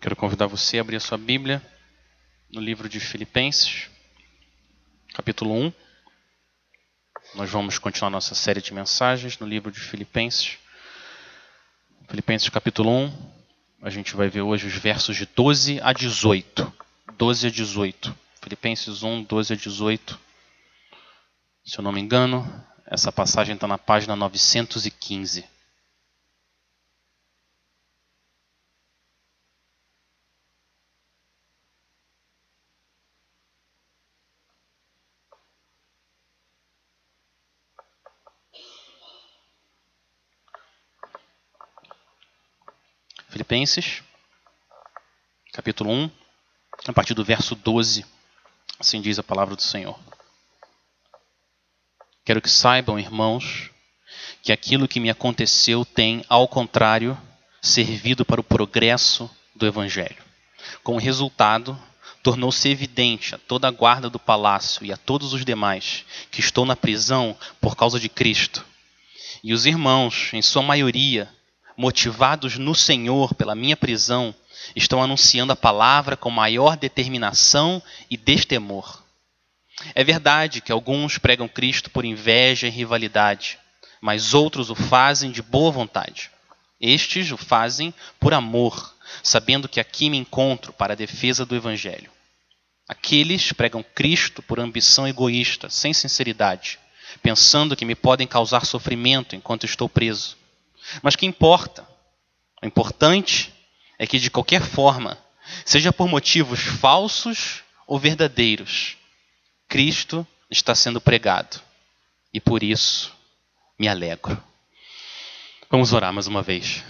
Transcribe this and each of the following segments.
Quero convidar você a abrir a sua Bíblia no livro de Filipenses, capítulo 1. Nós vamos continuar nossa série de mensagens no livro de Filipenses. Filipenses capítulo 1, a gente vai ver hoje os versos de 12 a 18. 12 a 18. Filipenses 1, 12 a 18. Se eu não me engano, essa passagem está na página 915. Filipenses, capítulo 1, a partir do verso 12. Assim diz a palavra do Senhor. Quero que saibam, irmãos, que aquilo que me aconteceu tem, ao contrário, servido para o progresso do Evangelho. Como resultado, tornou-se evidente a toda a guarda do palácio e a todos os demais que estou na prisão por causa de Cristo. E os irmãos, em sua maioria, motivados no Senhor pela minha prisão, estão anunciando a palavra com maior determinação e destemor. É verdade que alguns pregam Cristo por inveja e rivalidade, mas outros o fazem de boa vontade. Estes o fazem por amor, sabendo que aqui me encontro para a defesa do Evangelho. Aqueles pregam Cristo por ambição egoísta, sem sinceridade, pensando que me podem causar sofrimento enquanto estou preso. Mas que importa? O importante é que, de qualquer forma, seja por motivos falsos ou verdadeiros, Cristo está sendo pregado. E por isso me alegro. Vamos orar mais uma vez.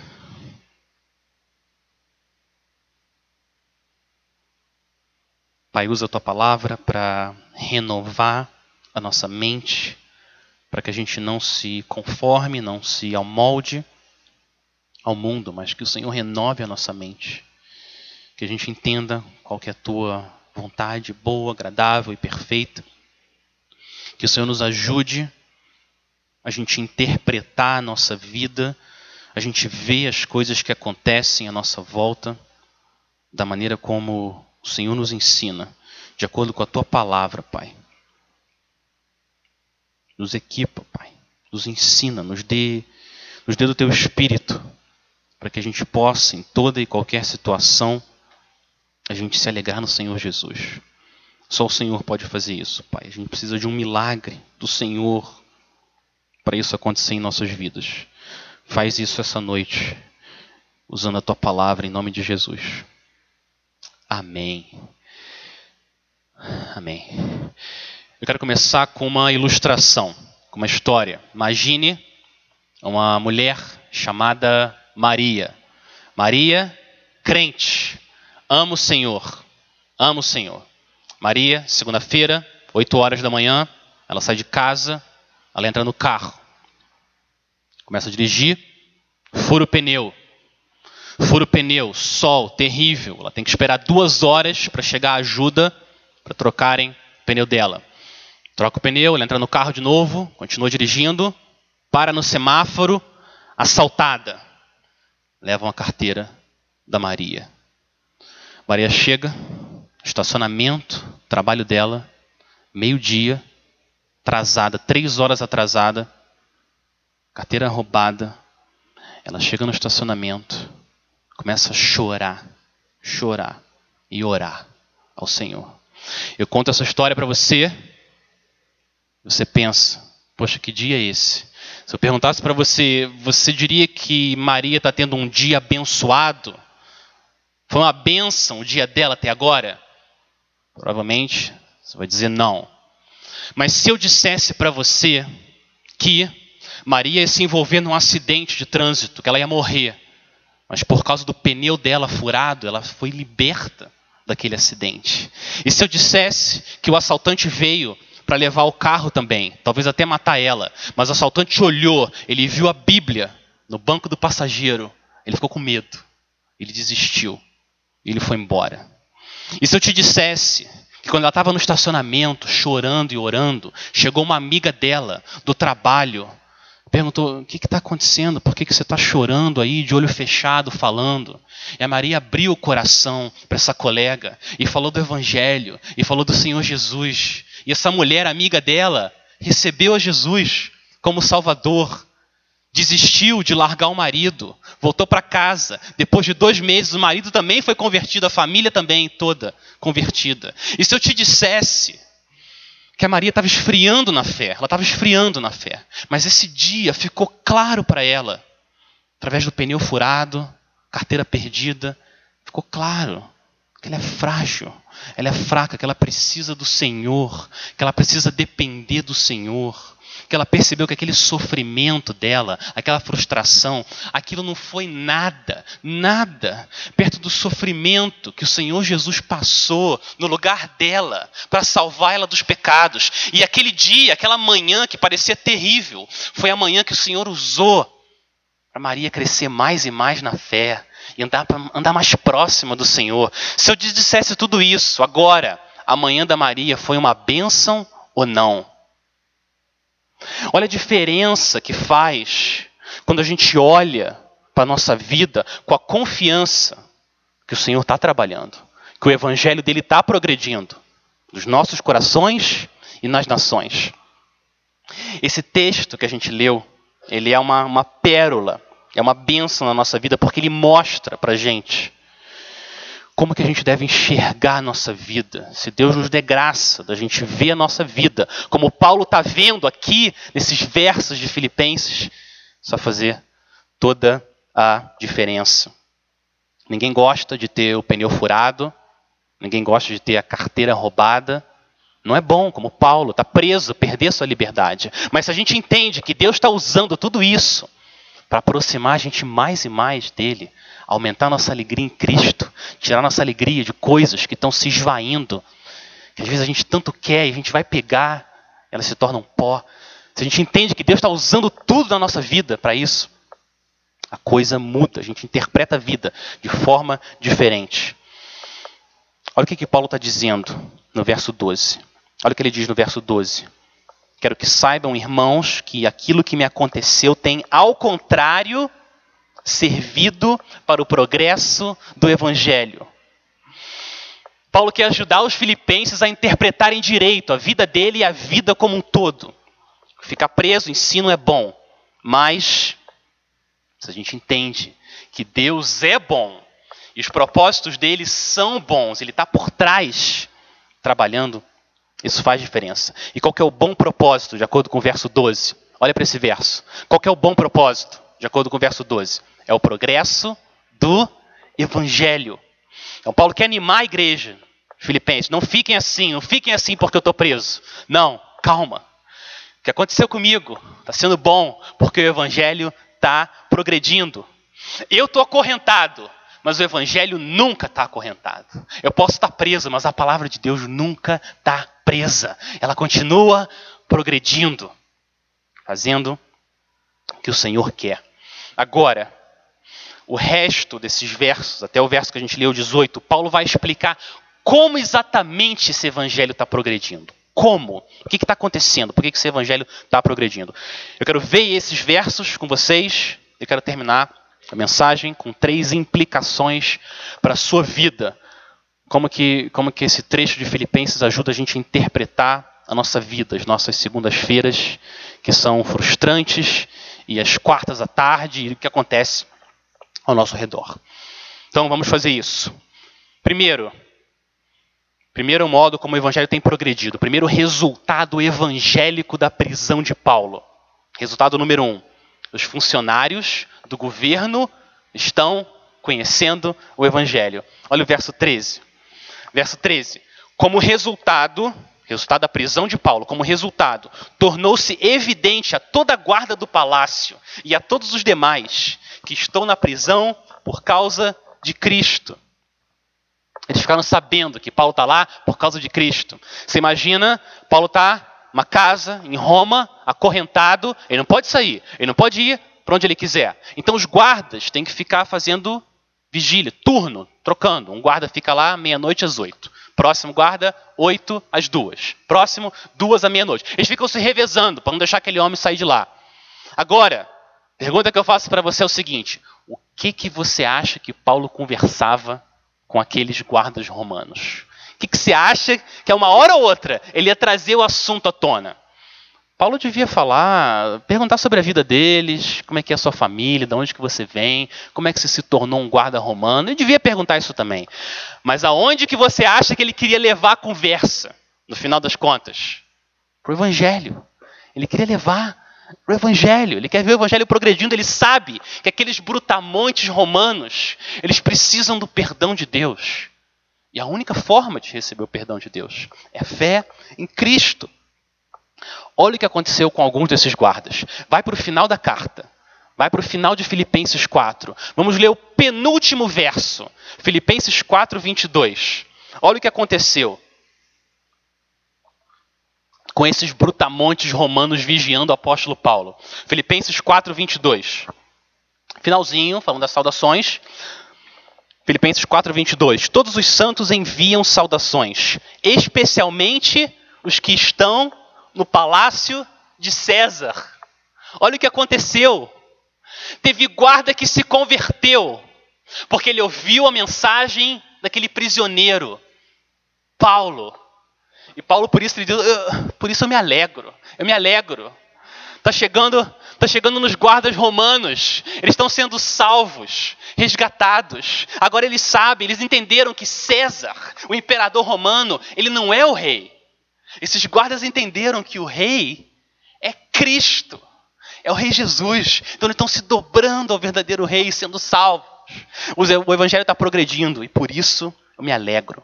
Pai, usa a tua palavra para renovar a nossa mente, para que a gente não se conforme, não se amolde ao mundo, mas que o Senhor renove a nossa mente. Que a gente entenda qual é a tua vontade boa, agradável e perfeita. Que o Senhor nos ajude a gente interpretar a nossa vida, a gente ver as coisas que acontecem à nossa volta da maneira como o Senhor nos ensina, de acordo com a tua palavra, Pai. Nos equipa, Pai. Nos ensina, nos dê, nos dê do teu espírito para que a gente possa, em toda e qualquer situação, a gente se alegrar no Senhor Jesus. Só o Senhor pode fazer isso, Pai. A gente precisa de um milagre do Senhor para isso acontecer em nossas vidas. Faz isso essa noite, usando a tua palavra em nome de Jesus. Amém. Amém. Eu quero começar com uma ilustração, com uma história. Imagine uma mulher chamada Maria. Maria, crente, ama o Senhor, ama o Senhor. Maria, segunda-feira, 8 horas da manhã, ela sai de casa, ela entra no carro, começa a dirigir, fura o pneu. Fura o pneu, sol terrível. Ela tem que esperar duas horas para chegar a ajuda para trocarem o pneu dela. Troca o pneu, ela entra no carro de novo, continua dirigindo, para no semáforo, assaltada levam a carteira da Maria. Maria chega, estacionamento, trabalho dela, meio-dia, atrasada, três horas atrasada, carteira roubada. Ela chega no estacionamento, começa a chorar, chorar e orar ao Senhor. Eu conto essa história para você, você pensa, poxa, que dia é esse? Se eu perguntasse para você, você diria que Maria está tendo um dia abençoado? Foi uma bênção o dia dela até agora? Provavelmente você vai dizer não. Mas se eu dissesse para você que Maria ia se envolver num acidente de trânsito, que ela ia morrer, mas por causa do pneu dela furado, ela foi liberta daquele acidente. E se eu dissesse que o assaltante veio para levar o carro também, talvez até matar ela. Mas o assaltante olhou, ele viu a Bíblia no banco do passageiro, ele ficou com medo, ele desistiu, ele foi embora. E se eu te dissesse que quando ela estava no estacionamento, chorando e orando, chegou uma amiga dela do trabalho perguntou: O que está acontecendo? Por que, que você está chorando aí, de olho fechado, falando? E a Maria abriu o coração para essa colega e falou do Evangelho e falou do Senhor Jesus. E essa mulher, amiga dela, recebeu a Jesus como Salvador. Desistiu de largar o marido, voltou para casa. Depois de dois meses, o marido também foi convertido, a família também toda convertida. E se eu te dissesse que a Maria estava esfriando na fé, ela estava esfriando na fé, mas esse dia ficou claro para ela, através do pneu furado, carteira perdida, ficou claro que ela é frágil, ela é fraca, que ela precisa do Senhor, que ela precisa depender do Senhor que ela percebeu que aquele sofrimento dela, aquela frustração, aquilo não foi nada, nada, perto do sofrimento que o Senhor Jesus passou no lugar dela, para salvar ela dos pecados. E aquele dia, aquela manhã que parecia terrível, foi a manhã que o Senhor usou para Maria crescer mais e mais na fé e andar, andar mais próxima do Senhor. Se eu dissesse tudo isso agora, a manhã da Maria foi uma bênção ou não? Olha a diferença que faz quando a gente olha para a nossa vida com a confiança que o Senhor está trabalhando, que o Evangelho dele está progredindo nos nossos corações e nas nações. Esse texto que a gente leu, ele é uma, uma pérola, é uma bênção na nossa vida, porque ele mostra para gente como que a gente deve enxergar a nossa vida. Se Deus nos dê graça da gente ver a nossa vida, como Paulo está vendo aqui nesses versos de Filipenses, só fazer toda a diferença. Ninguém gosta de ter o pneu furado, ninguém gosta de ter a carteira roubada. Não é bom, como Paulo, está preso, perder sua liberdade. Mas se a gente entende que Deus está usando tudo isso para aproximar a gente mais e mais dele, aumentar nossa alegria em Cristo, tirar nossa alegria de coisas que estão se esvaindo, que às vezes a gente tanto quer e a gente vai pegar, elas se tornam pó. Se a gente entende que Deus está usando tudo na nossa vida para isso, a coisa muda, a gente interpreta a vida de forma diferente. Olha o que, que Paulo está dizendo no verso 12. Olha o que ele diz no verso 12. Quero que saibam, irmãos, que aquilo que me aconteceu tem, ao contrário, servido para o progresso do Evangelho. Paulo quer ajudar os filipenses a interpretarem direito a vida dele e a vida como um todo. Ficar preso, ensino é bom, mas se a gente entende que Deus é bom e os propósitos dele são bons, ele está por trás trabalhando, isso faz diferença. E qual é o bom propósito, de acordo com o verso 12? Olha para esse verso. Qual é o bom propósito, de acordo com o verso 12? É o progresso do evangelho. Então, Paulo quer animar a igreja, Filipenses. Não fiquem assim, não fiquem assim porque eu estou preso. Não, calma. O que aconteceu comigo está sendo bom porque o evangelho está progredindo. Eu estou acorrentado, mas o evangelho nunca está acorrentado. Eu posso estar preso, mas a palavra de Deus nunca está presa. Ela continua progredindo, fazendo o que o Senhor quer. Agora, o resto desses versos, até o verso que a gente leu, 18, Paulo vai explicar como exatamente esse evangelho está progredindo. Como? O que está acontecendo? Por que esse evangelho está progredindo? Eu quero ver esses versos com vocês e quero terminar a mensagem com três implicações para a sua vida. Como que, como que esse trecho de Filipenses ajuda a gente a interpretar a nossa vida, as nossas segundas-feiras, que são frustrantes, e as quartas à tarde, e o que acontece ao nosso redor. Então vamos fazer isso. Primeiro, primeiro modo como o evangelho tem progredido. Primeiro resultado evangélico da prisão de Paulo. Resultado número um: os funcionários do governo estão conhecendo o evangelho. Olha o verso 13. Verso 13. Como resultado, resultado da prisão de Paulo, como resultado, tornou-se evidente a toda a guarda do palácio e a todos os demais que estão na prisão por causa de Cristo. Eles ficaram sabendo que Paulo está lá por causa de Cristo. Você imagina, Paulo está numa casa em Roma, acorrentado, ele não pode sair, ele não pode ir para onde ele quiser. Então os guardas têm que ficar fazendo vigília, turno, trocando. Um guarda fica lá meia-noite às oito. Próximo guarda, oito às duas. Próximo, duas à meia-noite. Eles ficam se revezando para não deixar aquele homem sair de lá. Agora, pergunta que eu faço para você é o seguinte: o que que você acha que Paulo conversava com aqueles guardas romanos? O que, que você acha que a uma hora ou outra ele ia trazer o assunto à tona? Paulo devia falar, perguntar sobre a vida deles, como é que é a sua família, de onde que você vem, como é que você se tornou um guarda romano. Ele devia perguntar isso também. Mas aonde que você acha que ele queria levar a conversa, no final das contas? Para o evangelho. Ele queria levar o evangelho. Ele quer ver o evangelho progredindo. Ele sabe que aqueles brutamontes romanos, eles precisam do perdão de Deus. E a única forma de receber o perdão de Deus é fé em Cristo. Olha o que aconteceu com alguns desses guardas. Vai para o final da carta. Vai para o final de Filipenses 4. Vamos ler o penúltimo verso. Filipenses 4, 22. Olha o que aconteceu com esses brutamontes romanos vigiando o apóstolo Paulo. Filipenses 4, 22. Finalzinho, falando das saudações. Filipenses 4, 22. Todos os santos enviam saudações, especialmente os que estão no palácio de César. Olha o que aconteceu. Teve guarda que se converteu, porque ele ouviu a mensagem daquele prisioneiro, Paulo. E Paulo, por isso, ele diz, por isso eu me alegro, eu me alegro. Está chegando, tá chegando nos guardas romanos. Eles estão sendo salvos, resgatados. Agora eles sabem, eles entenderam que César, o imperador romano, ele não é o rei. Esses guardas entenderam que o rei é Cristo, é o rei Jesus. Então eles estão se dobrando ao verdadeiro rei, sendo salvos. O evangelho está progredindo e por isso eu me alegro.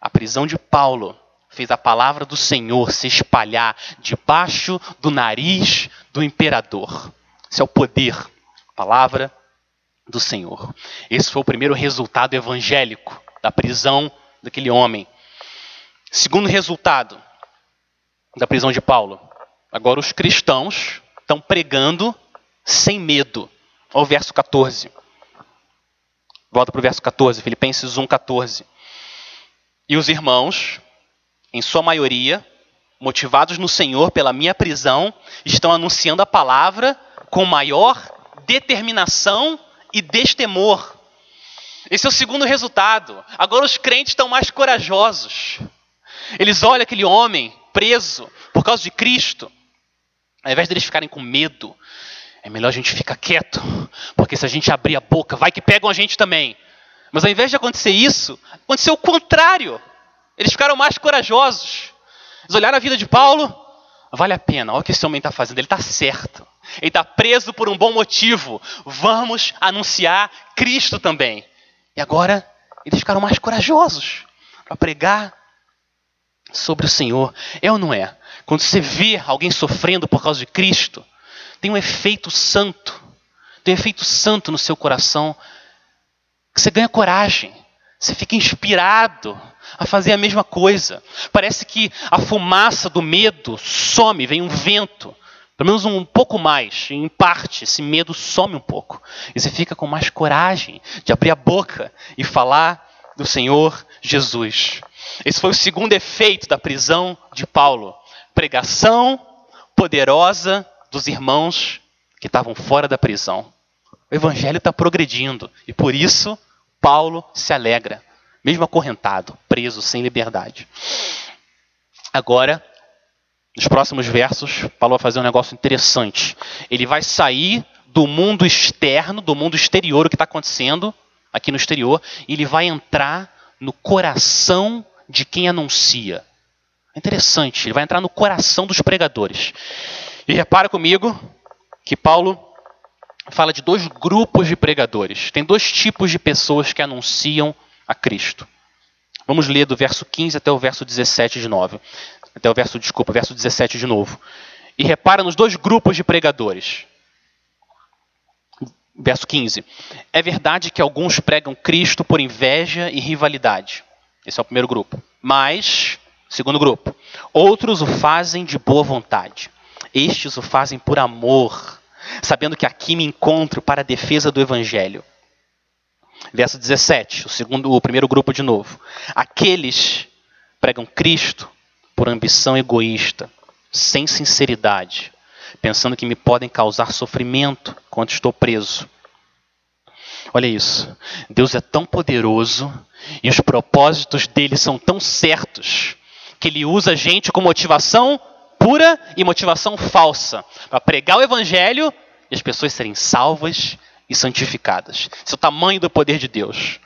A prisão de Paulo fez a palavra do Senhor se espalhar debaixo do nariz do imperador. Esse é o poder, a palavra do Senhor. Esse foi o primeiro resultado evangélico da prisão daquele homem. Segundo resultado, da prisão de Paulo. Agora os cristãos estão pregando sem medo. Olha o verso 14. Volta para o verso 14, Filipenses 1, 14. E os irmãos, em sua maioria, motivados no Senhor pela minha prisão, estão anunciando a palavra com maior determinação e destemor. Esse é o segundo resultado. Agora os crentes estão mais corajosos. Eles olham aquele homem preso por causa de Cristo, ao invés deles ficarem com medo, é melhor a gente ficar quieto, porque se a gente abrir a boca, vai que pegam a gente também. Mas ao invés de acontecer isso, aconteceu o contrário. Eles ficaram mais corajosos. Eles olharam a vida de Paulo, vale a pena, olha o que esse homem está fazendo, ele está certo. Ele está preso por um bom motivo. Vamos anunciar Cristo também. E agora eles ficaram mais corajosos para pregar sobre o Senhor. É ou não é? Quando você vê alguém sofrendo por causa de Cristo, tem um efeito santo, tem um efeito santo no seu coração, que você ganha coragem, você fica inspirado a fazer a mesma coisa. Parece que a fumaça do medo some, vem um vento, pelo menos um pouco mais, em parte, esse medo some um pouco. E você fica com mais coragem de abrir a boca e falar do Senhor Jesus. Esse foi o segundo efeito da prisão de Paulo. Pregação poderosa dos irmãos que estavam fora da prisão. O evangelho está progredindo e por isso Paulo se alegra, mesmo acorrentado, preso, sem liberdade. Agora, nos próximos versos, Paulo vai fazer um negócio interessante. Ele vai sair do mundo externo, do mundo exterior, o que está acontecendo aqui no exterior, e ele vai entrar no coração de quem anuncia. É interessante, ele vai entrar no coração dos pregadores. E repara comigo que Paulo fala de dois grupos de pregadores. Tem dois tipos de pessoas que anunciam a Cristo. Vamos ler do verso 15 até o verso 17 de novo. Até o verso, desculpa, verso 17 de novo. E repara nos dois grupos de pregadores. Verso 15. É verdade que alguns pregam Cristo por inveja e rivalidade. Esse é o primeiro grupo. Mas, segundo grupo, outros o fazem de boa vontade. Estes o fazem por amor, sabendo que aqui me encontro para a defesa do evangelho. Verso 17, o segundo, o primeiro grupo de novo. Aqueles pregam Cristo por ambição egoísta, sem sinceridade, pensando que me podem causar sofrimento quando estou preso. Olha isso. Deus é tão poderoso e os propósitos dele são tão certos que ele usa a gente com motivação pura e motivação falsa para pregar o evangelho e as pessoas serem salvas e santificadas. Esse é o tamanho do poder de Deus.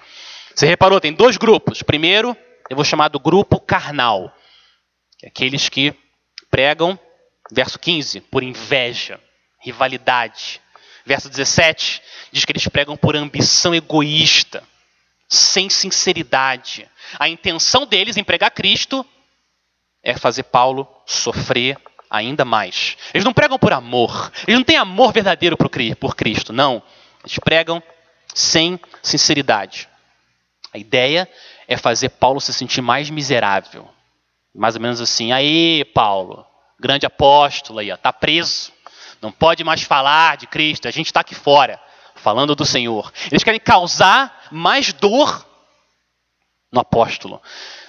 Você reparou, tem dois grupos. Primeiro, eu vou chamar do grupo carnal, é aqueles que pregam, verso 15, por inveja, rivalidade. Verso 17 diz que eles pregam por ambição egoísta, sem sinceridade. A intenção deles em pregar Cristo é fazer Paulo sofrer ainda mais. Eles não pregam por amor, eles não têm amor verdadeiro por Cristo, não. Eles pregam sem sinceridade. A ideia é fazer Paulo se sentir mais miserável. Mais ou menos assim, aí, Paulo, grande apóstolo aí, está preso. Não pode mais falar de Cristo, a gente está aqui fora, falando do Senhor. Eles querem causar mais dor no apóstolo.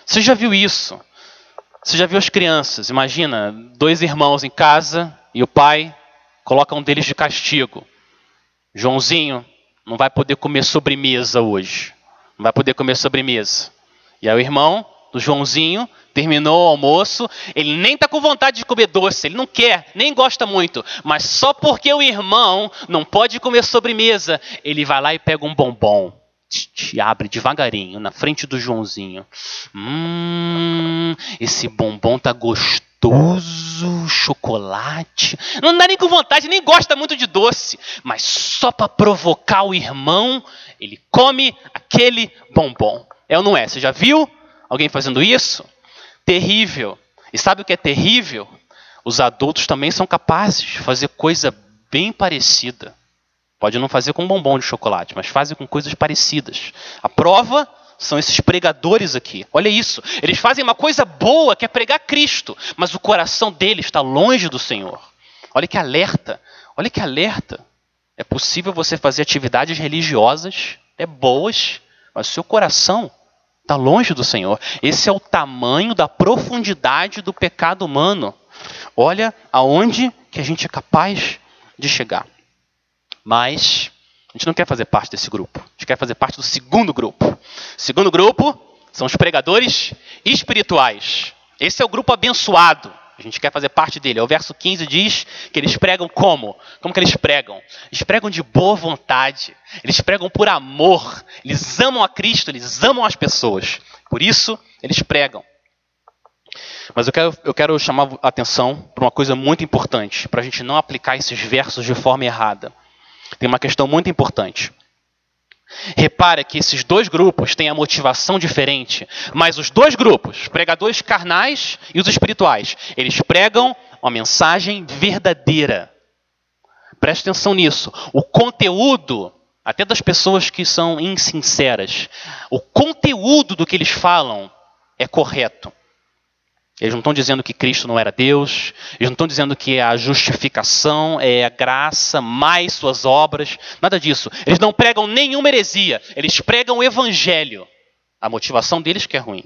Você já viu isso? Você já viu as crianças? Imagina, dois irmãos em casa e o pai coloca um deles de castigo. Joãozinho não vai poder comer sobremesa hoje. Não vai poder comer sobremesa. E aí o irmão do Joãozinho terminou o almoço, ele nem está com vontade de comer doce, ele não quer, nem gosta muito, mas só porque o irmão não pode comer sobremesa, ele vai lá e pega um bombom. Te abre devagarinho na frente do Joãozinho. Hum, esse bombom tá gostoso, chocolate. Não dá nem com vontade, nem gosta muito de doce, mas só para provocar o irmão, ele come aquele bombom. É ou não é? Você já viu alguém fazendo isso? Terrível. E sabe o que é terrível? Os adultos também são capazes de fazer coisa bem parecida. Pode não fazer com bombom de chocolate, mas fazem com coisas parecidas. A prova são esses pregadores aqui. Olha isso. Eles fazem uma coisa boa, que é pregar Cristo, mas o coração deles está longe do Senhor. Olha que alerta. Olha que alerta. É possível você fazer atividades religiosas, é boas, mas o seu coração está longe do Senhor. Esse é o tamanho da profundidade do pecado humano. Olha aonde que a gente é capaz de chegar. Mas a gente não quer fazer parte desse grupo. A gente quer fazer parte do segundo grupo. O segundo grupo são os pregadores espirituais. Esse é o grupo abençoado. A gente quer fazer parte dele. O verso 15 diz que eles pregam como? Como que eles pregam? Eles pregam de boa vontade. Eles pregam por amor. Eles amam a Cristo, eles amam as pessoas. Por isso, eles pregam. Mas eu quero, eu quero chamar a atenção para uma coisa muito importante, para a gente não aplicar esses versos de forma errada. Tem uma questão muito importante. Repara que esses dois grupos têm a motivação diferente, mas os dois grupos, pregadores carnais e os espirituais, eles pregam uma mensagem verdadeira. Preste atenção nisso. O conteúdo, até das pessoas que são insinceras, o conteúdo do que eles falam é correto. Eles não estão dizendo que Cristo não era Deus, eles não estão dizendo que a justificação é a graça mais suas obras, nada disso. Eles não pregam nenhuma heresia, eles pregam o evangelho. A motivação deles que é ruim.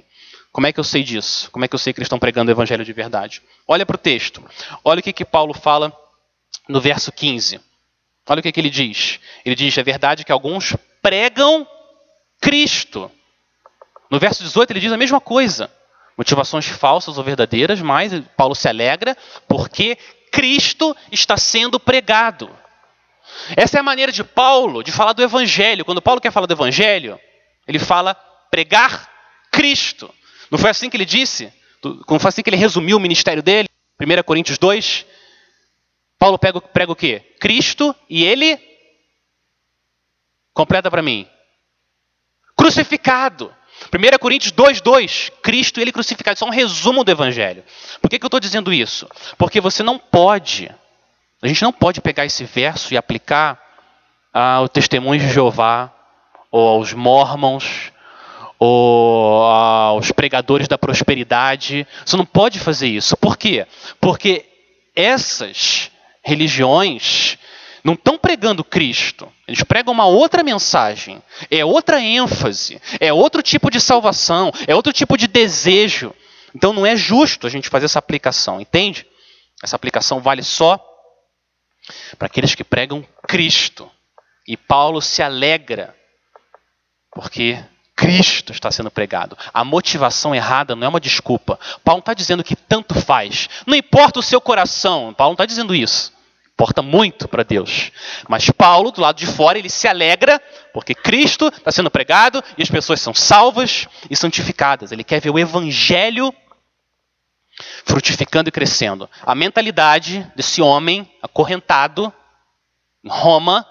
Como é que eu sei disso? Como é que eu sei que eles estão pregando o evangelho de verdade? Olha para o texto. Olha o que, que Paulo fala no verso 15. Olha o que, que ele diz. Ele diz: é verdade que alguns pregam Cristo. No verso 18 ele diz a mesma coisa motivações falsas ou verdadeiras, mas Paulo se alegra porque Cristo está sendo pregado. Essa é a maneira de Paulo de falar do Evangelho. Quando Paulo quer falar do Evangelho, ele fala pregar Cristo. Não foi assim que ele disse? Não foi assim que ele resumiu o ministério dele? 1 Coríntios 2. Paulo prega, prega o quê? Cristo e ele. Completa para mim. Crucificado. 1 Coríntios 2,2, Cristo ele crucificado. Isso é um resumo do Evangelho. Por que, que eu estou dizendo isso? Porque você não pode, a gente não pode pegar esse verso e aplicar ao testemunho de Jeová, ou aos mormons, ou aos pregadores da prosperidade. Você não pode fazer isso. Por quê? Porque essas religiões não estão pregando Cristo. Eles pregam uma outra mensagem. É outra ênfase. É outro tipo de salvação. É outro tipo de desejo. Então não é justo a gente fazer essa aplicação, entende? Essa aplicação vale só para aqueles que pregam Cristo. E Paulo se alegra porque Cristo está sendo pregado. A motivação errada não é uma desculpa. Paulo não está dizendo que tanto faz. Não importa o seu coração. Paulo não está dizendo isso. Importa muito para Deus. Mas Paulo, do lado de fora, ele se alegra porque Cristo está sendo pregado e as pessoas são salvas e santificadas. Ele quer ver o evangelho frutificando e crescendo. A mentalidade desse homem acorrentado em Roma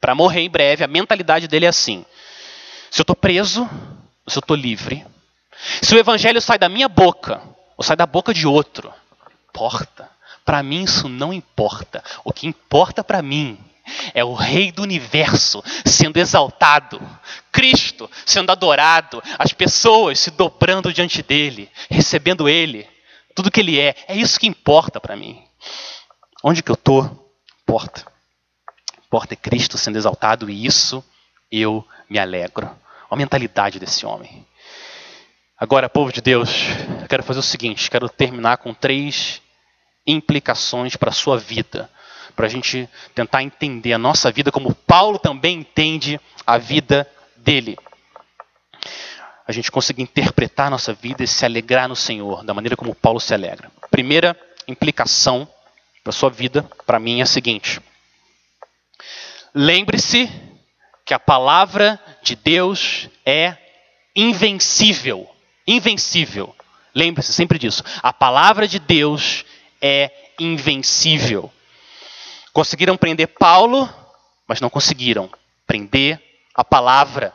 para morrer em breve, a mentalidade dele é assim: se eu estou preso, se eu estou livre, se o evangelho sai da minha boca ou sai da boca de outro, importa. Para mim isso não importa. O que importa para mim é o Rei do universo sendo exaltado, Cristo sendo adorado, as pessoas se dobrando diante dele, recebendo ele, tudo que ele é. É isso que importa para mim. Onde que eu estou? Importa. Importa é Cristo sendo exaltado e isso eu me alegro. A mentalidade desse homem. Agora, povo de Deus, eu quero fazer o seguinte: quero terminar com três implicações para a sua vida, para a gente tentar entender a nossa vida como Paulo também entende a vida dele. A gente conseguir interpretar a nossa vida e se alegrar no Senhor, da maneira como Paulo se alegra. Primeira implicação para a sua vida, para mim, é a seguinte: lembre-se que a palavra de Deus é invencível. Invencível. Lembre-se sempre disso. A palavra de Deus é invencível. Conseguiram prender Paulo, mas não conseguiram prender a palavra.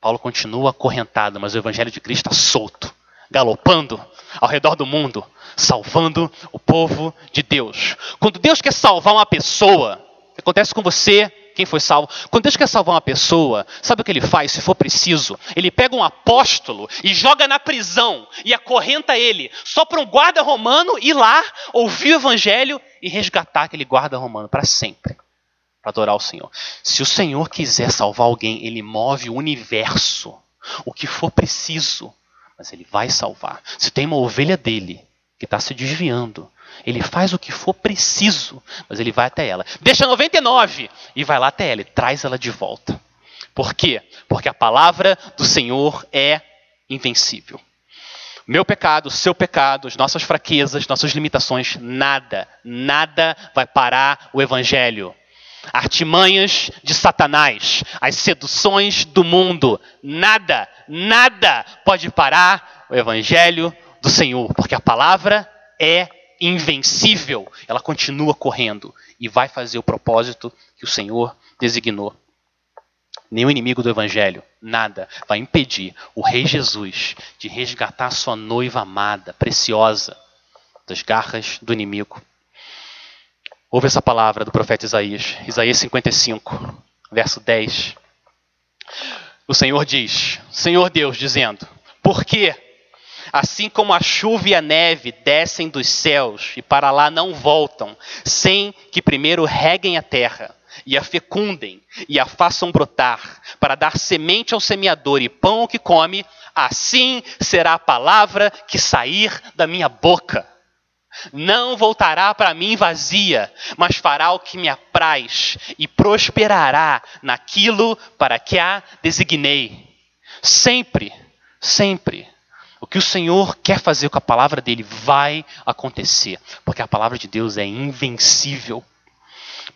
Paulo continua acorrentado, mas o evangelho de Cristo está solto, galopando ao redor do mundo, salvando o povo de Deus. Quando Deus quer salvar uma pessoa, acontece com você quem foi salvo. Quando Deus quer salvar uma pessoa, sabe o que ele faz, se for preciso? Ele pega um apóstolo e joga na prisão e acorrenta ele, só para um guarda romano ir lá, ouvir o evangelho e resgatar aquele guarda romano para sempre. Para adorar o Senhor. Se o Senhor quiser salvar alguém, ele move o universo, o que for preciso, mas ele vai salvar. Se tem uma ovelha dele que está se desviando, ele faz o que for preciso, mas ele vai até ela. Deixa 99 e vai lá até ela e traz ela de volta. Por quê? Porque a palavra do Senhor é invencível. Meu pecado, seu pecado, as nossas fraquezas, nossas limitações, nada, nada vai parar o evangelho. Artimanhas de Satanás, as seduções do mundo, nada, nada pode parar o evangelho do Senhor, porque a palavra é invencível, ela continua correndo e vai fazer o propósito que o Senhor designou. Nenhum inimigo do Evangelho, nada, vai impedir o Rei Jesus de resgatar sua noiva amada, preciosa, das garras do inimigo. Ouve essa palavra do profeta Isaías, Isaías 55, verso 10. O Senhor diz, Senhor Deus, dizendo: Por que Assim como a chuva e a neve descem dos céus e para lá não voltam, sem que primeiro reguem a terra e a fecundem e a façam brotar, para dar semente ao semeador e pão ao que come, assim será a palavra que sair da minha boca. Não voltará para mim vazia, mas fará o que me apraz e prosperará naquilo para que a designei. Sempre, sempre que o Senhor quer fazer com a palavra dele vai acontecer, porque a palavra de Deus é invencível.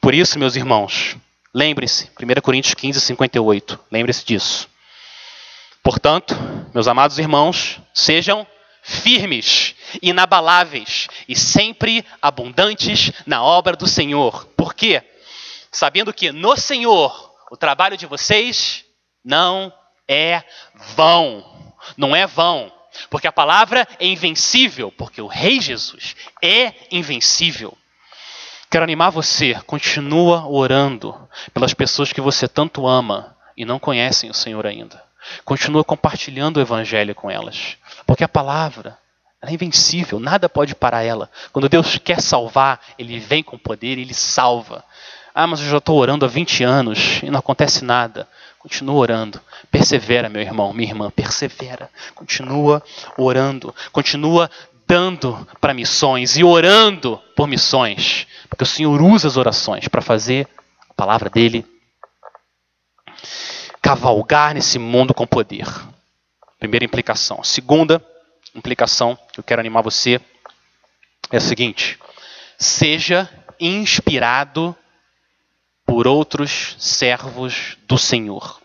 Por isso, meus irmãos, lembre-se, 1 Coríntios 15, 58, lembre-se disso. Portanto, meus amados irmãos, sejam firmes, inabaláveis e sempre abundantes na obra do Senhor. Por quê? Sabendo que no Senhor o trabalho de vocês não é vão. Não é vão. Porque a palavra é invencível, porque o Rei Jesus é invencível. Quero animar você, continua orando pelas pessoas que você tanto ama e não conhecem o Senhor ainda. Continua compartilhando o evangelho com elas, porque a palavra é invencível, nada pode parar ela. Quando Deus quer salvar, ele vem com poder e ele salva. Ah, mas eu já estou orando há 20 anos e não acontece nada. Continua orando. Persevera, meu irmão, minha irmã, persevera. Continua orando. Continua dando para missões e orando por missões, porque o Senhor usa as orações para fazer a palavra dele cavalgar nesse mundo com poder. Primeira implicação. Segunda implicação que eu quero animar você é a seguinte: seja inspirado por outros servos do Senhor.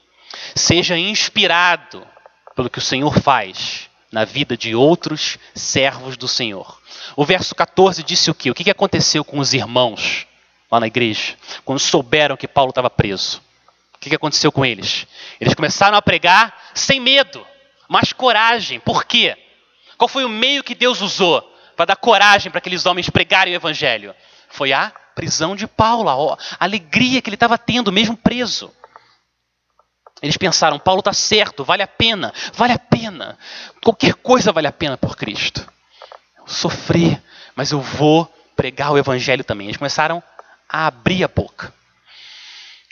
Seja inspirado pelo que o Senhor faz na vida de outros servos do Senhor. O verso 14 disse o quê? O que aconteceu com os irmãos lá na igreja, quando souberam que Paulo estava preso? O que aconteceu com eles? Eles começaram a pregar sem medo, mas coragem. Por quê? Qual foi o meio que Deus usou para dar coragem para aqueles homens pregarem o evangelho? Foi a prisão de Paulo, a alegria que ele estava tendo, mesmo preso. Eles pensaram: Paulo está certo, vale a pena, vale a pena. Qualquer coisa vale a pena por Cristo. Eu sofri, mas eu vou pregar o evangelho também. Eles começaram a abrir a boca.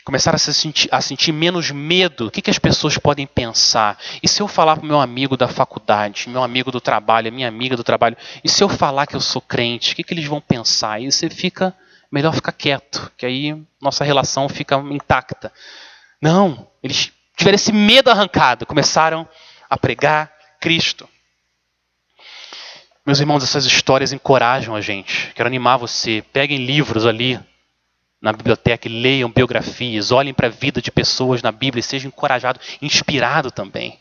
Começaram a, se sentir, a sentir menos medo. O que, que as pessoas podem pensar? E se eu falar para o meu amigo da faculdade, meu amigo do trabalho, minha amiga do trabalho, e se eu falar que eu sou crente, o que, que eles vão pensar? E você fica, melhor ficar quieto, que aí nossa relação fica intacta. Não, eles tiveram esse medo arrancado, começaram a pregar Cristo. Meus irmãos, essas histórias encorajam a gente. Quero animar você. Peguem livros ali na biblioteca leiam biografias, olhem para a vida de pessoas na Bíblia e sejam encorajados, inspirados também.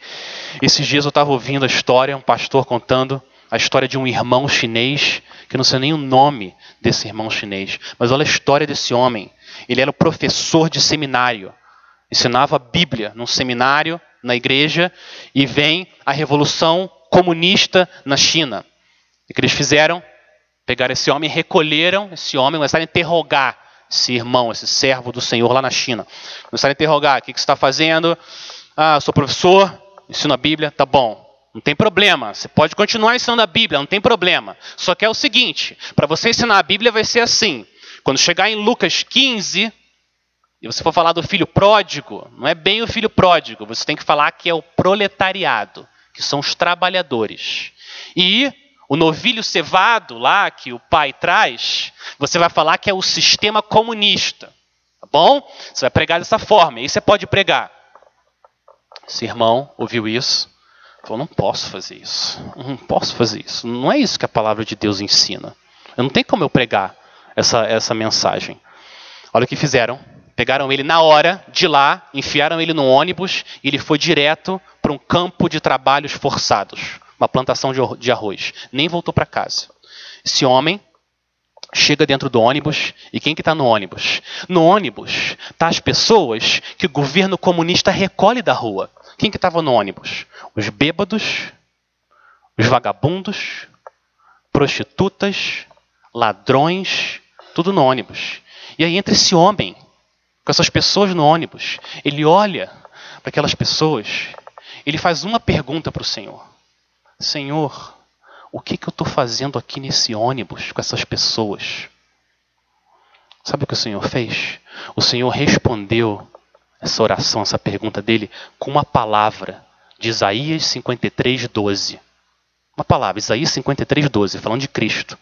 Esses dias eu estava ouvindo a história, um pastor contando a história de um irmão chinês, que não sei nem o nome desse irmão chinês, mas olha a história desse homem. Ele era professor de seminário, ensinava a Bíblia num seminário na igreja e vem a revolução comunista na China. O que eles fizeram? Pegaram esse homem, recolheram esse homem, começaram a interrogar esse irmão, esse servo do Senhor lá na China. Começaram a interrogar: o que, você está fazendo? Ah, sou professor, ensino a Bíblia, tá bom. Não tem problema, você pode continuar ensinando a Bíblia, não tem problema. Só que é o seguinte: para você ensinar a Bíblia vai ser assim. Quando chegar em Lucas 15, e você for falar do filho pródigo, não é bem o filho pródigo, você tem que falar que é o proletariado, que são os trabalhadores. E o novilho cevado lá que o pai traz, você vai falar que é o sistema comunista. Tá bom? Você vai pregar dessa forma. E aí você pode pregar. Esse irmão ouviu isso. Falou: não posso fazer isso. Não posso fazer isso. Não é isso que a palavra de Deus ensina. Eu não tem como eu pregar essa, essa mensagem. Olha o que fizeram. Pegaram ele na hora de lá, enfiaram ele no ônibus e ele foi direto para um campo de trabalhos forçados uma plantação de arroz. Nem voltou para casa. Esse homem chega dentro do ônibus e quem que está no ônibus? No ônibus tá as pessoas que o governo comunista recolhe da rua. Quem que estava no ônibus? Os bêbados, os vagabundos, prostitutas, ladrões, tudo no ônibus. E aí entra esse homem com essas pessoas no ônibus. Ele olha para aquelas pessoas, ele faz uma pergunta para o Senhor. Senhor, o que, que eu estou fazendo aqui nesse ônibus com essas pessoas? Sabe o que o Senhor fez? O Senhor respondeu essa oração, essa pergunta dele, com uma palavra de Isaías 53, 12. Uma palavra, Isaías 53, 12, falando de Cristo.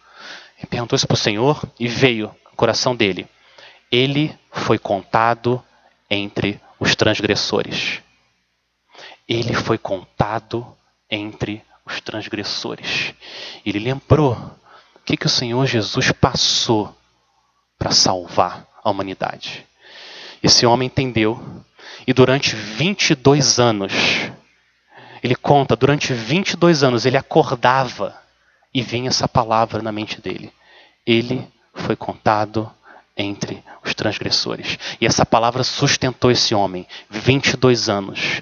Ele perguntou isso para o Senhor e veio no coração dele. Ele foi contado entre os transgressores. Ele foi contado entre os transgressores. Ele lembrou o que, que o Senhor Jesus passou para salvar a humanidade. Esse homem entendeu e durante 22 anos, ele conta, durante 22 anos ele acordava e vinha essa palavra na mente dele. Ele foi contado entre os transgressores. E essa palavra sustentou esse homem 22 anos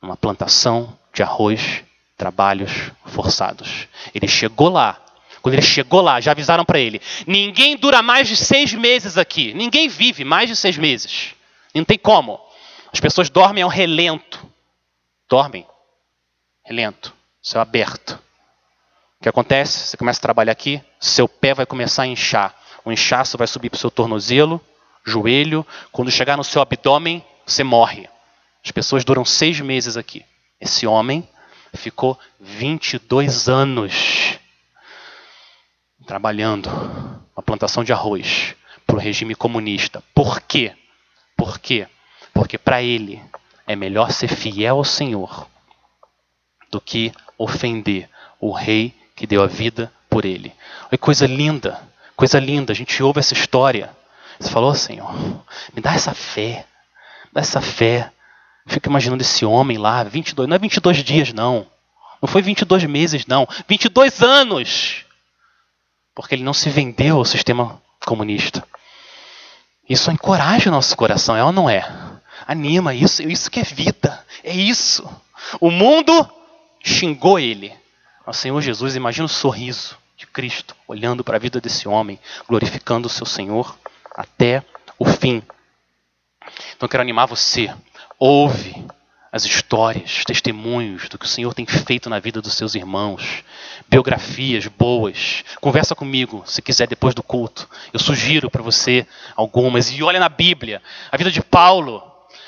numa plantação de arroz trabalhos forçados. Ele chegou lá. Quando ele chegou lá, já avisaram para ele: ninguém dura mais de seis meses aqui. Ninguém vive mais de seis meses. Não tem como. As pessoas dormem ao relento. Dormem. Relento. Céu aberto. O que acontece? Você começa a trabalhar aqui, seu pé vai começar a inchar. O inchaço vai subir para o seu tornozelo, joelho. Quando chegar no seu abdômen, você morre. As pessoas duram seis meses aqui. Esse homem ficou 22 anos trabalhando uma plantação de arroz para o regime comunista. Por quê? Por quê? Porque para ele é melhor ser fiel ao Senhor do que ofender o rei que deu a vida por ele. Olha coisa linda, coisa linda. A gente ouve essa história. Você falou, Senhor, me dá essa fé, me dá essa fé. Fico imaginando esse homem lá, 22, não é 22 dias não. Não foi 22 meses não, 22 anos. Porque ele não se vendeu ao sistema comunista. Isso encoraja o nosso coração, é ou não é? Anima, isso, isso que é vida, é isso. O mundo xingou ele. O Senhor Jesus, imagina o sorriso de Cristo olhando para a vida desse homem, glorificando o seu Senhor até o fim. Então eu quero animar você. Ouve as histórias, testemunhos do que o Senhor tem feito na vida dos seus irmãos, biografias boas. Conversa comigo, se quiser, depois do culto. Eu sugiro para você algumas. E olha na Bíblia, a vida de Paulo.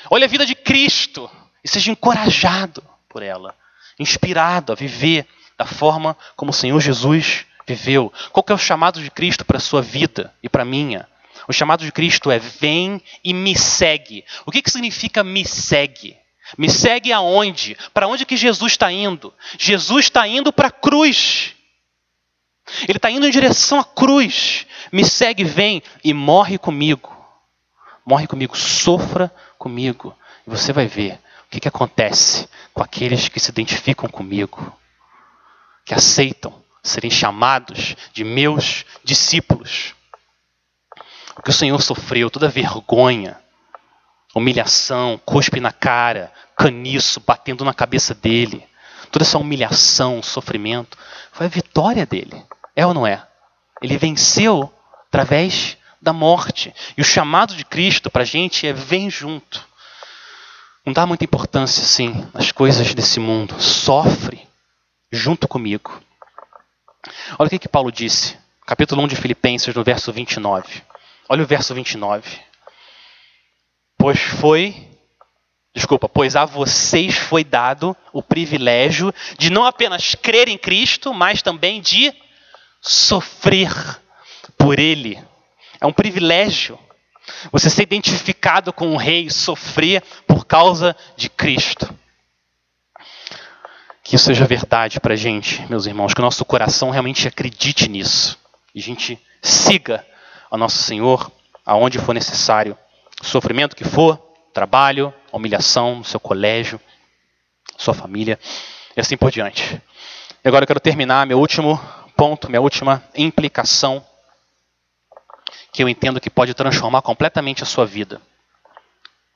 Olha a vida de Cristo. E seja encorajado por ela, inspirado a viver da forma como o Senhor Jesus viveu. Qual é o chamado de Cristo para a sua vida e para a minha? O chamado de Cristo é: vem e me segue. O que, que significa me segue? Me segue aonde? Para onde que Jesus está indo? Jesus está indo para a cruz. Ele está indo em direção à cruz. Me segue, vem e morre comigo. Morre comigo, sofra comigo. E você vai ver o que, que acontece com aqueles que se identificam comigo, que aceitam serem chamados de meus discípulos. O que o Senhor sofreu, toda vergonha, humilhação, cuspe na cara, caniço batendo na cabeça dele, toda essa humilhação, sofrimento, foi a vitória dele. É ou não é? Ele venceu através da morte. E o chamado de Cristo para a gente é: vem junto. Não dá muita importância, assim, nas coisas desse mundo. Sofre junto comigo. Olha o que, que Paulo disse, capítulo 1 de Filipenses, no verso 29. Olha o verso 29. Pois foi, desculpa, pois a vocês foi dado o privilégio de não apenas crer em Cristo, mas também de sofrer por Ele. É um privilégio você ser identificado com o Rei, sofrer por causa de Cristo. Que isso seja verdade para a gente, meus irmãos, que o nosso coração realmente acredite nisso. E a gente siga ao nosso Senhor aonde for necessário. Sofrimento que for, trabalho, humilhação no seu colégio, sua família e assim por diante. E agora eu quero terminar meu último ponto, minha última implicação, que eu entendo que pode transformar completamente a sua vida.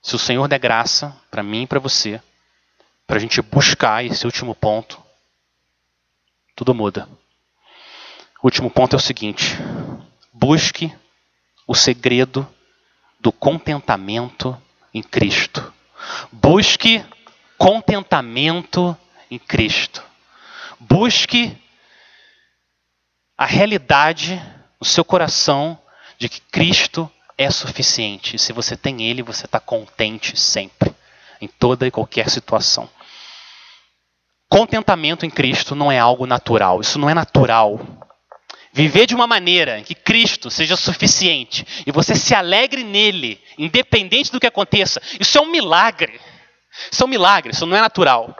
Se o Senhor der graça para mim e para você, para a gente buscar esse último ponto, tudo muda. O último ponto é o seguinte: busque o segredo do contentamento em Cristo. Busque contentamento em Cristo. Busque a realidade no seu coração de que Cristo é suficiente. E se você tem Ele, você está contente sempre, em toda e qualquer situação. Contentamento em Cristo não é algo natural. Isso não é natural. Viver de uma maneira em que Cristo seja suficiente e você se alegre nele, independente do que aconteça, isso é um milagre. Isso é um milagre, isso não é natural.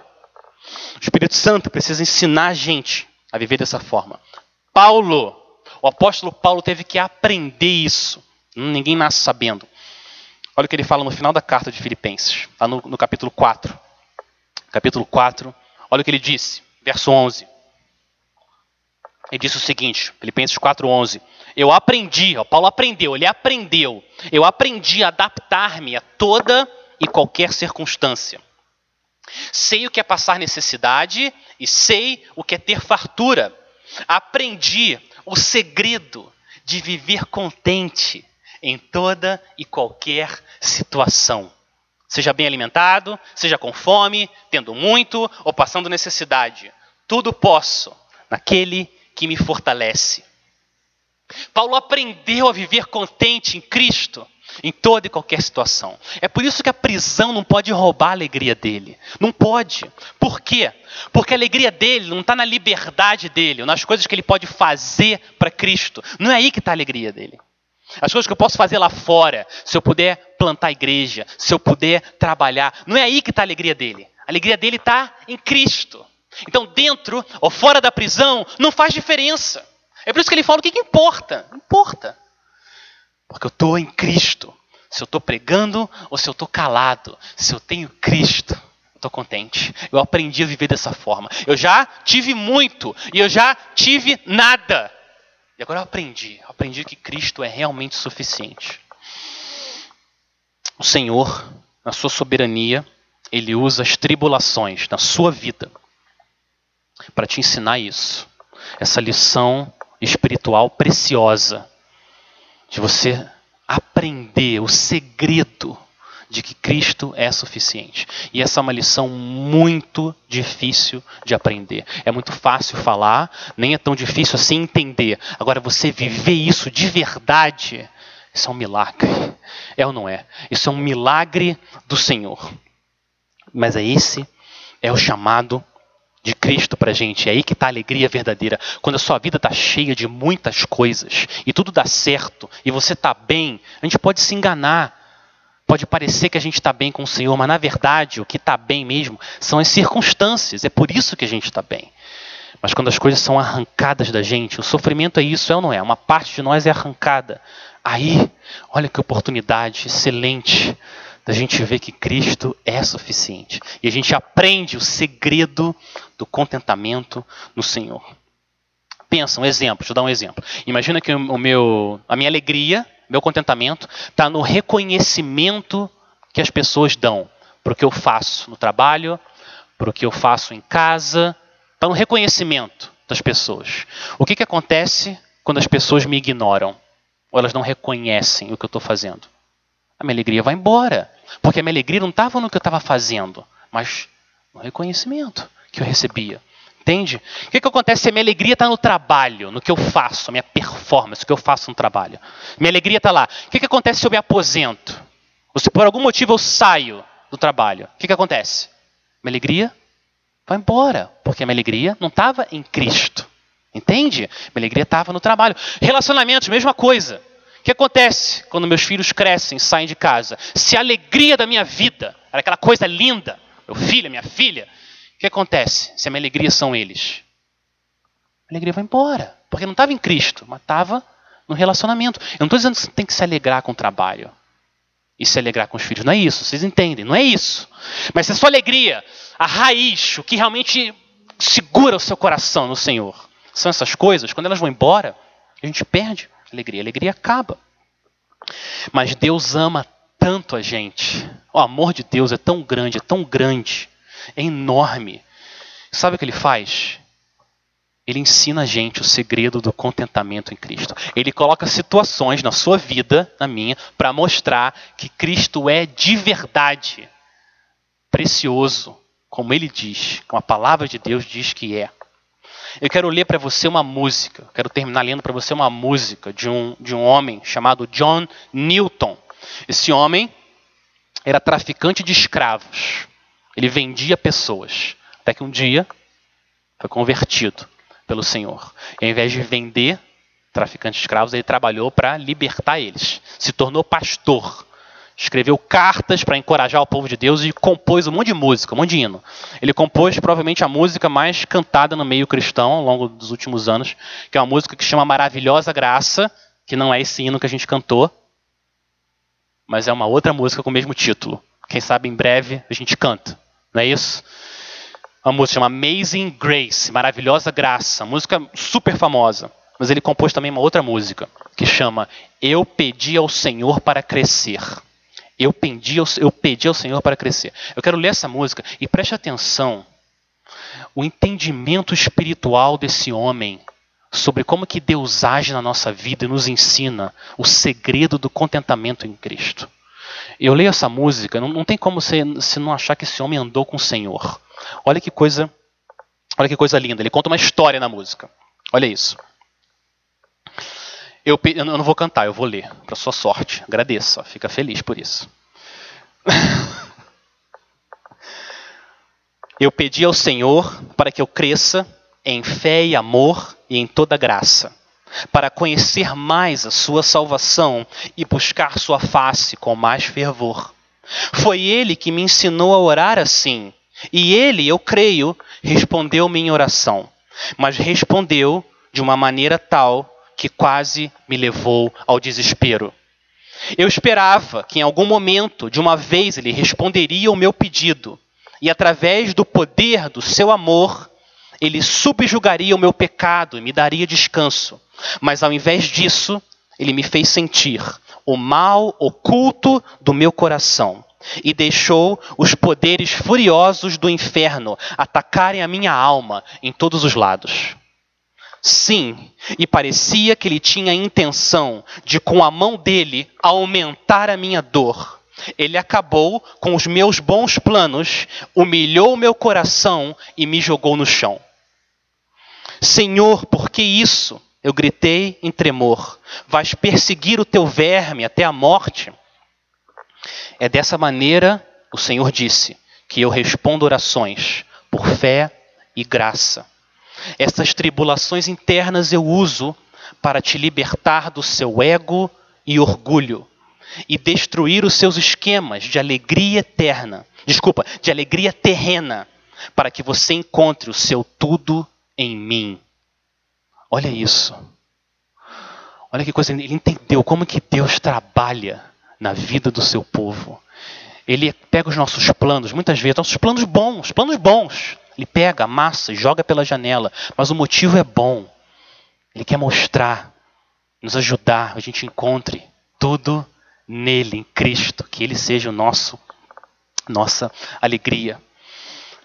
O Espírito Santo precisa ensinar a gente a viver dessa forma. Paulo, o apóstolo Paulo teve que aprender isso. Ninguém nasce sabendo. Olha o que ele fala no final da carta de Filipenses, lá no, no capítulo 4. Capítulo 4, Olha o que ele disse, verso 11. Ele disse o seguinte, Filipenses 4:11. Eu aprendi, ó, Paulo aprendeu, ele aprendeu. Eu aprendi a adaptar-me a toda e qualquer circunstância. Sei o que é passar necessidade e sei o que é ter fartura. Aprendi o segredo de viver contente em toda e qualquer situação. Seja bem alimentado, seja com fome, tendo muito ou passando necessidade. Tudo posso naquele que me fortalece. Paulo aprendeu a viver contente em Cristo. em toda e qualquer situação. É por isso que a prisão não pode roubar a alegria dele. Não pode. Por quê? Porque a alegria dele não está na liberdade dele, nas coisas que ele pode fazer para Cristo. Não é aí que está a alegria dele. As coisas que eu posso fazer lá fora, se eu puder plantar igreja, se eu puder trabalhar, não é aí que está a alegria dele. A alegria dele está em Cristo. Então, dentro ou fora da prisão, não faz diferença. É por isso que ele fala: o que, que importa? Não importa. Porque eu estou em Cristo. Se eu estou pregando ou se eu estou calado. Se eu tenho Cristo, estou contente. Eu aprendi a viver dessa forma. Eu já tive muito e eu já tive nada. E agora eu aprendi. Eu aprendi que Cristo é realmente suficiente. O Senhor, na sua soberania, ele usa as tribulações na sua vida para te ensinar isso. Essa lição espiritual preciosa de você aprender o segredo de que Cristo é suficiente. E essa é uma lição muito difícil de aprender. É muito fácil falar, nem é tão difícil assim entender. Agora, você viver isso de verdade, isso é um milagre. É ou não é? Isso é um milagre do Senhor. Mas é esse é o chamado de Cristo para a gente. É aí que está a alegria verdadeira. Quando a sua vida está cheia de muitas coisas e tudo dá certo e você está bem, a gente pode se enganar. Pode parecer que a gente está bem com o Senhor, mas na verdade o que está bem mesmo são as circunstâncias. É por isso que a gente está bem. Mas quando as coisas são arrancadas da gente, o sofrimento é isso, é ou não é? Uma parte de nós é arrancada. Aí, olha que oportunidade excelente da gente ver que Cristo é suficiente. E a gente aprende o segredo do contentamento no Senhor. Pensa, um exemplo, deixa eu dar um exemplo. Imagina que o meu, a minha alegria, meu contentamento, está no reconhecimento que as pessoas dão para o que eu faço no trabalho, para o que eu faço em casa, está no reconhecimento das pessoas. O que, que acontece quando as pessoas me ignoram? Ou elas não reconhecem o que eu estou fazendo? A minha alegria vai embora. Porque a minha alegria não estava no que eu estava fazendo, mas no reconhecimento que eu recebia. Entende? O que, que acontece se a minha alegria está no trabalho, no que eu faço, a minha performance, o que eu faço no trabalho? Minha alegria está lá. O que, que acontece se eu me aposento? Ou se por algum motivo eu saio do trabalho? O que, que acontece? Minha alegria vai embora, porque a minha alegria não estava em Cristo. Entende? Minha alegria estava no trabalho. Relacionamentos, mesma coisa que acontece quando meus filhos crescem, saem de casa? Se a alegria da minha vida era aquela coisa linda, meu filho, minha filha, o que acontece se a minha alegria são eles? A alegria vai embora, porque não estava em Cristo, mas estava no relacionamento. Eu não estou dizendo que você tem que se alegrar com o trabalho e se alegrar com os filhos. Não é isso, vocês entendem, não é isso. Mas se a sua alegria, a raiz, o que realmente segura o seu coração no Senhor, são essas coisas, quando elas vão embora, a gente perde alegria. A alegria acaba. Mas Deus ama tanto a gente. O amor de Deus é tão grande, é tão grande, é enorme. Sabe o que ele faz? Ele ensina a gente o segredo do contentamento em Cristo. Ele coloca situações na sua vida, na minha, para mostrar que Cristo é de verdade precioso, como ele diz, como a palavra de Deus diz que é. Eu quero ler para você uma música. Quero terminar lendo para você uma música de um, de um homem chamado John Newton. Esse homem era traficante de escravos. Ele vendia pessoas. Até que um dia foi convertido pelo Senhor. E ao invés de vender traficante de escravos, ele trabalhou para libertar eles. Se tornou pastor escreveu cartas para encorajar o povo de Deus e compôs um monte de música, um monte de hino. Ele compôs provavelmente a música mais cantada no meio cristão ao longo dos últimos anos, que é uma música que chama Maravilhosa Graça, que não é esse hino que a gente cantou, mas é uma outra música com o mesmo título. Quem sabe em breve a gente canta, não é isso? Uma música chama Amazing Grace, Maravilhosa Graça, música super famosa. Mas ele compôs também uma outra música que chama Eu Pedi ao Senhor para Crescer. Eu pedi, ao, eu pedi ao Senhor para crescer. Eu quero ler essa música e preste atenção o entendimento espiritual desse homem sobre como que Deus age na nossa vida e nos ensina o segredo do contentamento em Cristo. Eu leio essa música, não, não tem como você, você não achar que esse homem andou com o Senhor. Olha que coisa, olha que coisa linda. Ele conta uma história na música. Olha isso. Eu, eu não vou cantar, eu vou ler, para sua sorte. Agradeça, fica feliz por isso. eu pedi ao Senhor para que eu cresça em fé e amor e em toda graça, para conhecer mais a sua salvação e buscar sua face com mais fervor. Foi ele que me ensinou a orar assim, e ele, eu creio, respondeu minha oração, mas respondeu de uma maneira tal que quase me levou ao desespero. Eu esperava que em algum momento, de uma vez, ele responderia o meu pedido, e através do poder do seu amor, ele subjugaria o meu pecado e me daria descanso. Mas ao invés disso, ele me fez sentir o mal oculto do meu coração e deixou os poderes furiosos do inferno atacarem a minha alma em todos os lados. Sim, e parecia que ele tinha a intenção de, com a mão dele, aumentar a minha dor. Ele acabou com os meus bons planos, humilhou meu coração e me jogou no chão. Senhor, por que isso? Eu gritei em tremor. Vais perseguir o teu verme até a morte? É dessa maneira, o Senhor disse, que eu respondo orações por fé e graça. Essas tribulações internas eu uso para te libertar do seu ego e orgulho e destruir os seus esquemas de alegria eterna, desculpa, de alegria terrena, para que você encontre o seu tudo em mim. Olha isso. Olha que coisa, ele entendeu como que Deus trabalha na vida do seu povo. Ele pega os nossos planos, muitas vezes, nossos planos bons, planos bons, ele pega, amassa e joga pela janela. Mas o motivo é bom. Ele quer mostrar, nos ajudar, a gente encontre tudo nele, em Cristo, que ele seja o nosso nossa alegria.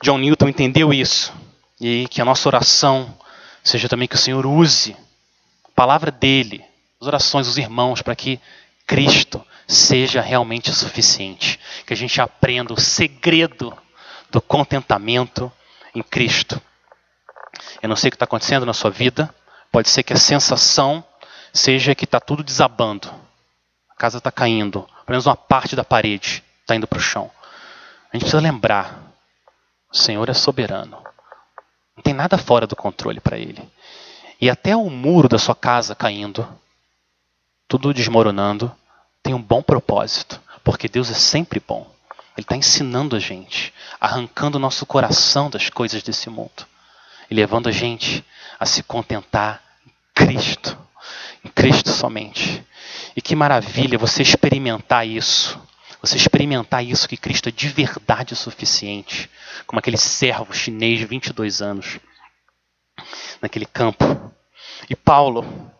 John Newton entendeu isso e que a nossa oração seja também que o Senhor use a palavra dele, as orações dos irmãos para que Cristo seja realmente suficiente, que a gente aprenda o segredo do contentamento em Cristo. Eu não sei o que está acontecendo na sua vida, pode ser que a sensação seja que está tudo desabando, a casa está caindo, pelo menos uma parte da parede está indo para o chão. A gente precisa lembrar: o Senhor é soberano, não tem nada fora do controle para Ele. E até o muro da sua casa caindo, tudo desmoronando, tem um bom propósito, porque Deus é sempre bom. Ele está ensinando a gente, arrancando o nosso coração das coisas desse mundo e levando a gente a se contentar em Cristo, em Cristo somente. E que maravilha você experimentar isso, você experimentar isso que Cristo é de verdade o suficiente, como aquele servo chinês de 22 anos naquele campo. E Paulo,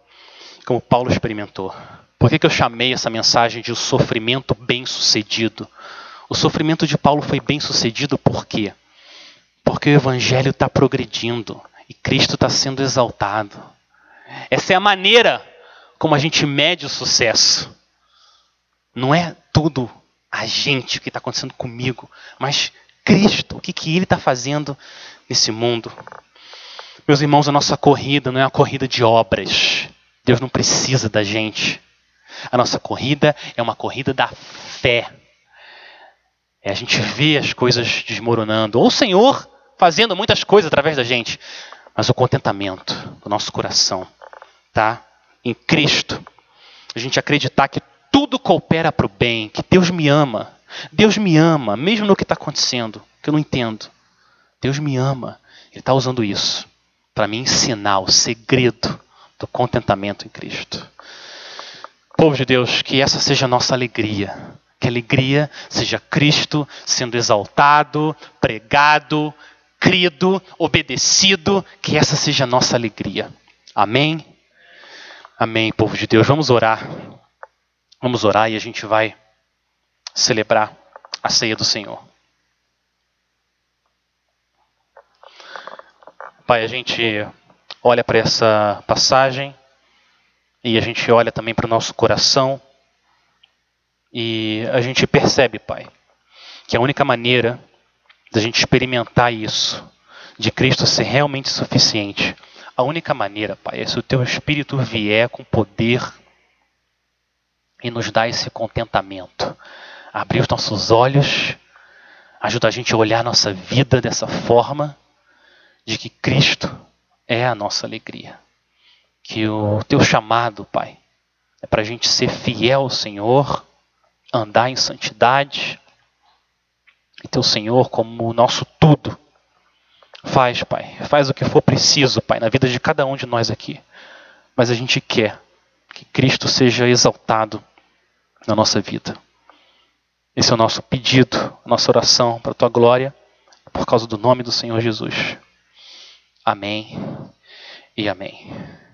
como Paulo experimentou. Por que, que eu chamei essa mensagem de o sofrimento bem-sucedido? O sofrimento de Paulo foi bem sucedido por quê? Porque o evangelho está progredindo e Cristo está sendo exaltado. Essa é a maneira como a gente mede o sucesso. Não é tudo a gente, o que está acontecendo comigo, mas Cristo, o que, que Ele está fazendo nesse mundo. Meus irmãos, a nossa corrida não é uma corrida de obras. Deus não precisa da gente. A nossa corrida é uma corrida da fé. É a gente vê as coisas desmoronando. Ou o Senhor fazendo muitas coisas através da gente. Mas o contentamento do nosso coração, tá? Em Cristo. A gente acreditar que tudo coopera para o bem, que Deus me ama. Deus me ama, mesmo no que está acontecendo, que eu não entendo. Deus me ama. Ele está usando isso para me ensinar o segredo do contentamento em Cristo. Povo de Deus, que essa seja a nossa alegria que alegria seja Cristo sendo exaltado, pregado, crido, obedecido, que essa seja a nossa alegria. Amém? Amém, povo de Deus. Vamos orar. Vamos orar e a gente vai celebrar a ceia do Senhor. Pai, a gente olha para essa passagem e a gente olha também para o nosso coração. E a gente percebe, Pai, que a única maneira da gente experimentar isso, de Cristo ser realmente suficiente, A única maneira, Pai, é se o Teu Espírito vier com poder e nos dar esse contentamento. Abrir os nossos olhos, ajuda a gente a olhar nossa vida dessa forma, de que Cristo é a nossa alegria. Que o Teu chamado, Pai, é para a gente ser fiel ao Senhor, andar em santidade, e ter o Senhor como o nosso tudo Faz, Pai. Faz o que for preciso, Pai, na vida de cada um de nós aqui. Mas a gente quer que Cristo seja exaltado na nossa vida. Esse é o nosso pedido, nossa oração para a tua glória, por causa do nome do Senhor Jesus. Amém e amém.